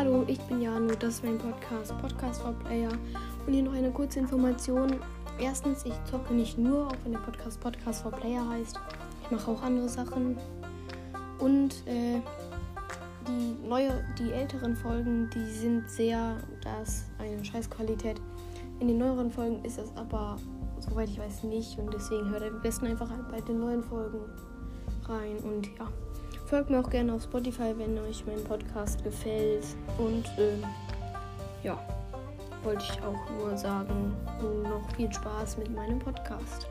Hallo, ich bin Janu, das ist mein Podcast, Podcast for Player. Und hier noch eine kurze Information. Erstens, ich zocke nicht nur, auch wenn der Podcast Podcast for Player heißt. Ich mache auch andere Sachen. Und äh, die neue, die älteren Folgen, die sind sehr, das eine Scheißqualität. In den neueren Folgen ist es aber, soweit ich weiß, nicht. Und deswegen hört am besten einfach bei den neuen Folgen rein. Und ja. Folgt mir auch gerne auf Spotify, wenn euch mein Podcast gefällt. Und ähm, ja, wollte ich auch nur sagen, noch viel Spaß mit meinem Podcast.